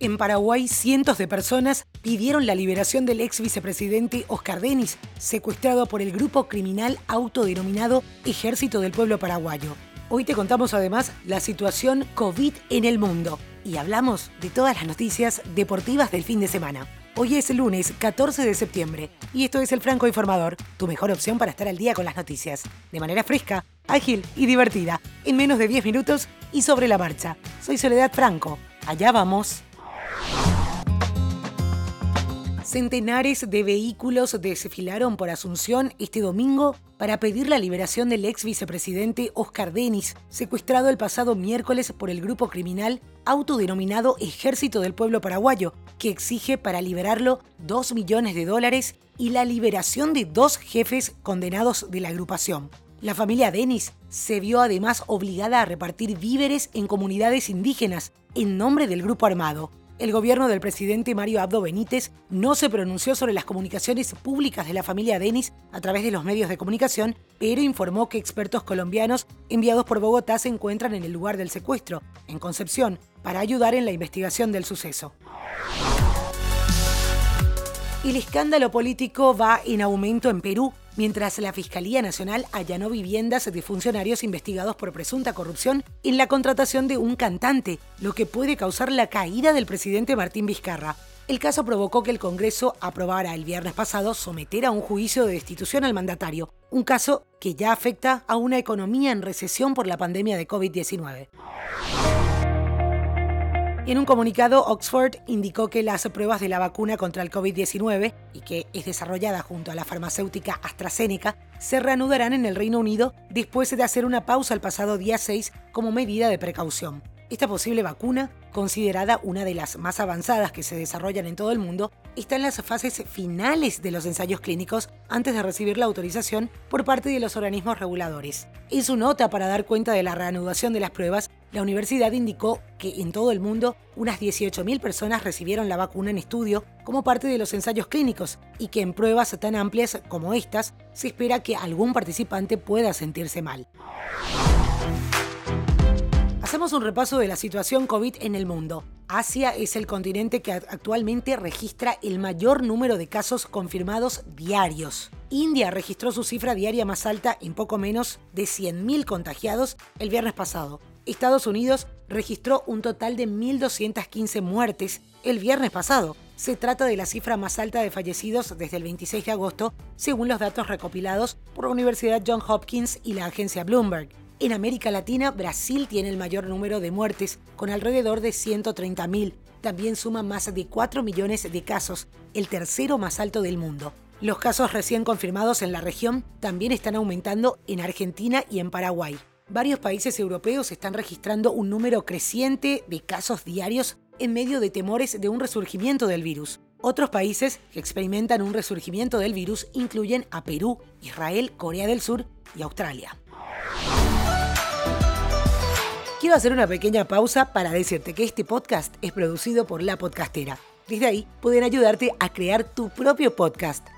En Paraguay, cientos de personas pidieron la liberación del ex vicepresidente Oscar Denis, secuestrado por el grupo criminal autodenominado Ejército del Pueblo Paraguayo. Hoy te contamos además la situación COVID en el mundo y hablamos de todas las noticias deportivas del fin de semana. Hoy es lunes 14 de septiembre y esto es el Franco Informador, tu mejor opción para estar al día con las noticias, de manera fresca, ágil y divertida, en menos de 10 minutos y sobre la marcha. Soy Soledad Franco. Allá vamos. Centenares de vehículos desfilaron por Asunción este domingo para pedir la liberación del ex vicepresidente Oscar Denis, secuestrado el pasado miércoles por el grupo criminal autodenominado Ejército del Pueblo Paraguayo, que exige para liberarlo 2 millones de dólares y la liberación de dos jefes condenados de la agrupación. La familia Denis se vio además obligada a repartir víveres en comunidades indígenas en nombre del grupo armado, el gobierno del presidente Mario Abdo Benítez no se pronunció sobre las comunicaciones públicas de la familia Denis a través de los medios de comunicación, pero informó que expertos colombianos enviados por Bogotá se encuentran en el lugar del secuestro, en Concepción, para ayudar en la investigación del suceso. El escándalo político va en aumento en Perú mientras la Fiscalía Nacional allanó viviendas de funcionarios investigados por presunta corrupción en la contratación de un cantante, lo que puede causar la caída del presidente Martín Vizcarra. El caso provocó que el Congreso aprobara el viernes pasado someter a un juicio de destitución al mandatario, un caso que ya afecta a una economía en recesión por la pandemia de COVID-19. En un comunicado, Oxford indicó que las pruebas de la vacuna contra el COVID-19, y que es desarrollada junto a la farmacéutica AstraZeneca, se reanudarán en el Reino Unido después de hacer una pausa el pasado día 6 como medida de precaución. Esta posible vacuna, considerada una de las más avanzadas que se desarrollan en todo el mundo, está en las fases finales de los ensayos clínicos antes de recibir la autorización por parte de los organismos reguladores. En su nota para dar cuenta de la reanudación de las pruebas, la universidad indicó que en todo el mundo unas 18.000 personas recibieron la vacuna en estudio como parte de los ensayos clínicos y que en pruebas tan amplias como estas se espera que algún participante pueda sentirse mal. Hacemos un repaso de la situación COVID en el mundo. Asia es el continente que actualmente registra el mayor número de casos confirmados diarios. India registró su cifra diaria más alta en poco menos de 100.000 contagiados el viernes pasado. Estados Unidos registró un total de 1.215 muertes el viernes pasado. Se trata de la cifra más alta de fallecidos desde el 26 de agosto, según los datos recopilados por la Universidad Johns Hopkins y la agencia Bloomberg. En América Latina, Brasil tiene el mayor número de muertes, con alrededor de 130.000. También suma más de 4 millones de casos, el tercero más alto del mundo. Los casos recién confirmados en la región también están aumentando en Argentina y en Paraguay. Varios países europeos están registrando un número creciente de casos diarios en medio de temores de un resurgimiento del virus. Otros países que experimentan un resurgimiento del virus incluyen a Perú, Israel, Corea del Sur y Australia. Quiero hacer una pequeña pausa para decirte que este podcast es producido por La Podcastera. Desde ahí pueden ayudarte a crear tu propio podcast.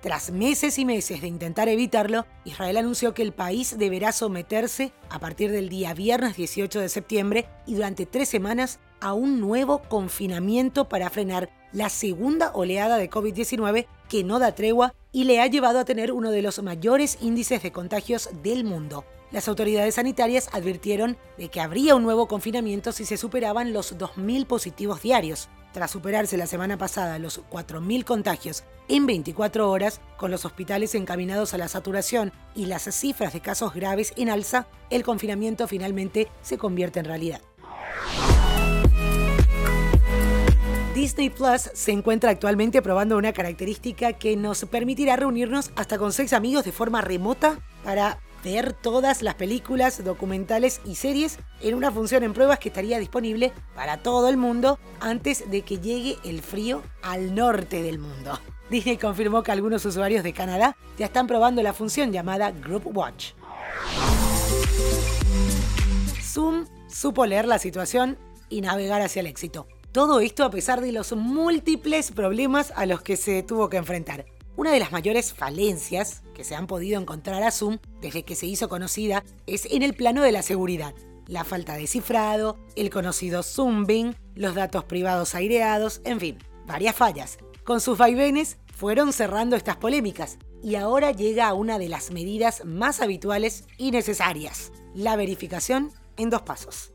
Tras meses y meses de intentar evitarlo, Israel anunció que el país deberá someterse a partir del día viernes 18 de septiembre y durante tres semanas a un nuevo confinamiento para frenar la segunda oleada de COVID-19 que no da tregua y le ha llevado a tener uno de los mayores índices de contagios del mundo. Las autoridades sanitarias advirtieron de que habría un nuevo confinamiento si se superaban los 2.000 positivos diarios. Tras superarse la semana pasada los 4.000 contagios en 24 horas, con los hospitales encaminados a la saturación y las cifras de casos graves en alza, el confinamiento finalmente se convierte en realidad. Disney Plus se encuentra actualmente probando una característica que nos permitirá reunirnos hasta con seis amigos de forma remota para ver todas las películas, documentales y series en una función en pruebas que estaría disponible para todo el mundo antes de que llegue el frío al norte del mundo. Disney confirmó que algunos usuarios de Canadá ya están probando la función llamada Group Watch. Zoom supo leer la situación y navegar hacia el éxito. Todo esto a pesar de los múltiples problemas a los que se tuvo que enfrentar. Una de las mayores falencias que se han podido encontrar a Zoom desde que se hizo conocida es en el plano de la seguridad. La falta de cifrado, el conocido zooming, los datos privados aireados, en fin, varias fallas. Con sus vaivenes fueron cerrando estas polémicas y ahora llega a una de las medidas más habituales y necesarias, la verificación en dos pasos.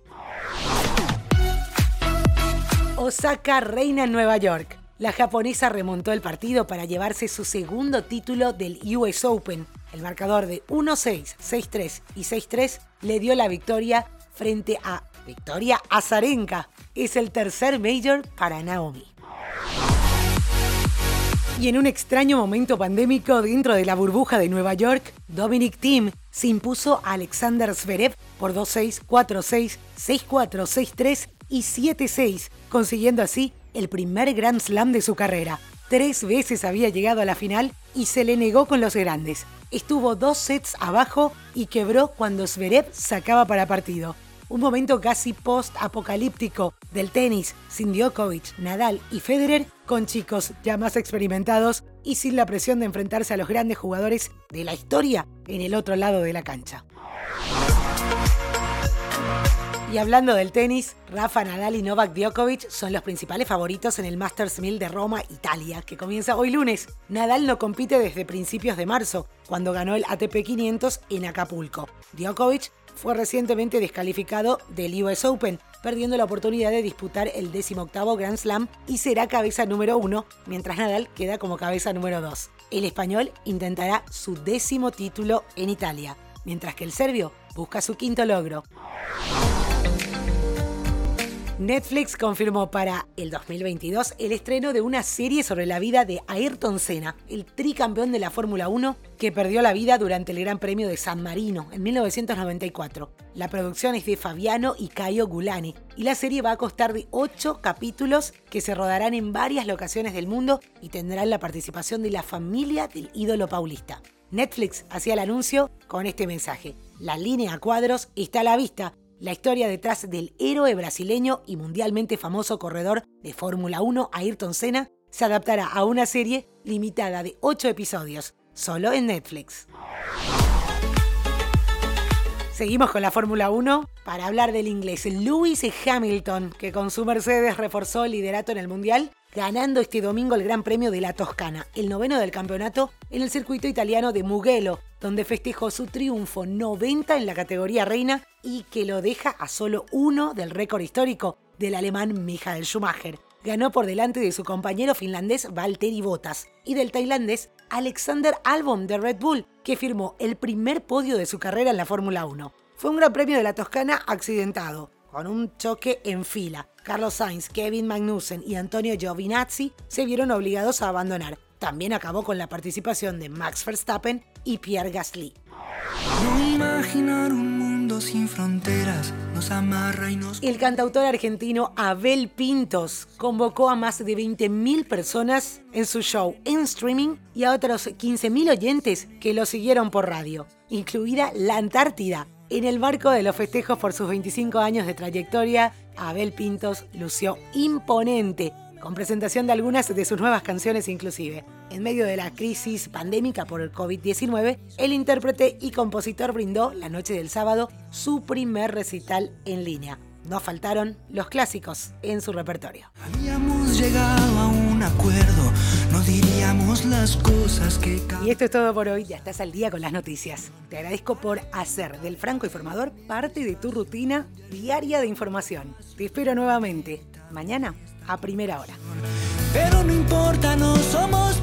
Osaka reina en Nueva York. La japonesa remontó el partido para llevarse su segundo título del US Open. El marcador de 1-6, 6-3 y 6-3 le dio la victoria frente a Victoria Azarenka. Es el tercer major para Naomi. Y en un extraño momento pandémico dentro de la burbuja de Nueva York, Dominic Thiem se impuso a Alexander Zverev por 2-6, 4-6, 6-4, 6-3 y 7-6, consiguiendo así el primer Grand Slam de su carrera. Tres veces había llegado a la final y se le negó con los grandes. Estuvo dos sets abajo y quebró cuando Zverev sacaba para partido. Un momento casi post-apocalíptico del tenis sin Djokovic, Nadal y Federer, con chicos ya más experimentados y sin la presión de enfrentarse a los grandes jugadores de la historia en el otro lado de la cancha. Y hablando del tenis, Rafa Nadal y Novak Djokovic son los principales favoritos en el Masters 1000 de Roma, Italia, que comienza hoy lunes. Nadal no compite desde principios de marzo, cuando ganó el ATP 500 en Acapulco. Djokovic fue recientemente descalificado del US Open, perdiendo la oportunidad de disputar el 18 Grand Slam y será cabeza número uno, mientras Nadal queda como cabeza número 2. El español intentará su décimo título en Italia, mientras que el serbio busca su quinto logro. Netflix confirmó para el 2022 el estreno de una serie sobre la vida de Ayrton Senna, el tricampeón de la Fórmula 1 que perdió la vida durante el Gran Premio de San Marino en 1994. La producción es de Fabiano y Caio Gulani y la serie va a costar de 8 capítulos que se rodarán en varias locaciones del mundo y tendrán la participación de la familia del ídolo paulista. Netflix hacía el anuncio con este mensaje. La línea a cuadros está a la vista la historia detrás del héroe brasileño y mundialmente famoso corredor de Fórmula 1 Ayrton Senna se adaptará a una serie limitada de 8 episodios, solo en Netflix. Seguimos con la Fórmula 1 para hablar del inglés Lewis Hamilton, que con su Mercedes reforzó el liderato en el Mundial ganando este domingo el Gran Premio de la Toscana, el noveno del campeonato, en el circuito italiano de Mugello, donde festejó su triunfo 90 en la categoría reina y que lo deja a solo uno del récord histórico del alemán Michael Schumacher. Ganó por delante de su compañero finlandés Valtteri Bottas y del tailandés Alexander Albon de Red Bull, que firmó el primer podio de su carrera en la Fórmula 1. Fue un Gran Premio de la Toscana accidentado, con un choque en fila. Carlos Sainz, Kevin Magnussen y Antonio Giovinazzi se vieron obligados a abandonar. También acabó con la participación de Max Verstappen y Pierre Gasly. El cantautor argentino Abel Pintos convocó a más de 20.000 personas en su show en streaming y a otros 15.000 oyentes que lo siguieron por radio, incluida la Antártida, en el marco de los festejos por sus 25 años de trayectoria, Abel Pintos lució imponente, con presentación de algunas de sus nuevas canciones inclusive. En medio de la crisis pandémica por el COVID-19, el intérprete y compositor brindó la noche del sábado su primer recital en línea. No faltaron los clásicos en su repertorio. Habíamos llegado a un acuerdo, no diríamos las cosas que... Y esto es todo por hoy, ya estás al día con las noticias. Te agradezco por hacer del Franco Informador parte de tu rutina diaria de información. Te espero nuevamente, mañana a primera hora. Pero no importa, no somos